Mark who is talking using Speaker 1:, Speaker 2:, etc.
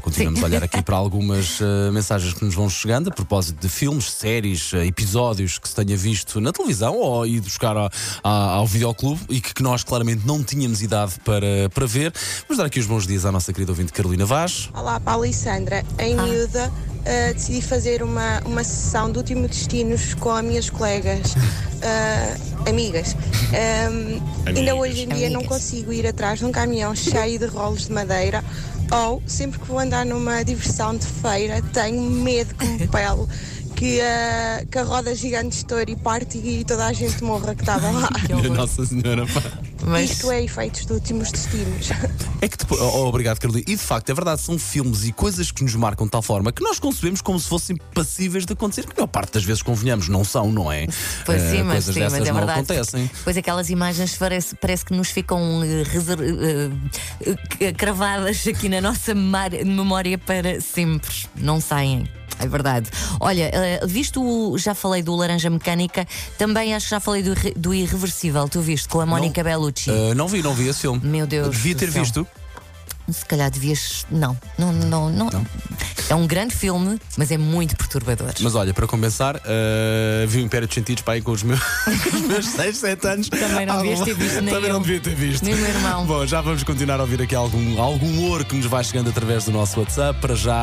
Speaker 1: Continuamos
Speaker 2: Sim.
Speaker 1: a olhar aqui para algumas eh, mensagens que nos vão chegando a propósito de filmes, séries, eh, episódios que se tenha visto na televisão ou ido buscar a- a- ao videoclube e que, que nós claramente não tínhamos idade para, para ver. Vamos dar aqui os bons dias à nossa querida ouvinte Carolina Vaz.
Speaker 3: Olá, Paula e Sandra. Em miúda, eh, decidi fazer uma, uma sessão de último destinos com as minhas colegas, eh, amigas. Ehm, ainda hoje em dia não
Speaker 2: Amigas.
Speaker 3: consigo ir atrás de um caminhão cheio de rolos de madeira ou, sempre que vou andar numa diversão de feira, tenho medo que me pele. Que, a- que a roda gigante estoure e parte e toda a gente morra que estava lá.
Speaker 1: Nossa Senhora. pá.
Speaker 2: Mas
Speaker 3: Isto é efeitos de últimos destinos.
Speaker 1: É que depois, oh, obrigado, Carolina. E de facto, é verdade, são filmes e coisas que nos marcam de tal forma que nós concebemos como se fossem passíveis de acontecer, que a maior parte das vezes convenhamos, não são, não é?
Speaker 2: Pois
Speaker 1: Eh,
Speaker 2: sim, mas,
Speaker 1: coisas
Speaker 2: sim,
Speaker 1: dessas
Speaker 2: mas é
Speaker 1: não
Speaker 2: verdade.
Speaker 1: acontecem.
Speaker 2: Pois aquelas imagens parece, parece que nos ficam eh, reser- eh, eh, cravadas aqui na nossa memória para sempre. Não saem. É verdade. Olha, eh, visto o. Já falei do Laranja Mecânica, também acho que já falei do, do Irreversível. Tu viste com a Mónica Bellucci.
Speaker 1: Eh, não vi, não vi esse filme.
Speaker 2: Meu Deus
Speaker 1: Devia ter
Speaker 2: céu.
Speaker 1: visto.
Speaker 2: Se calhar devias. Não, não, não, não. É um grande filme, mas é muito perturbador.
Speaker 1: Mas olha, para compensar, eh, vi o Império dos Sentidos para aí com os meus, com os meus 6, 7 anos.
Speaker 2: Também não
Speaker 1: Ah,
Speaker 2: devias ter visto, nem
Speaker 1: Também
Speaker 2: eu.
Speaker 1: não devia ter visto.
Speaker 2: Nem o meu irmão.
Speaker 1: Bom, já vamos continuar a ouvir aqui algum, algum ouro que nos vai chegando através do nosso WhatsApp. Para já.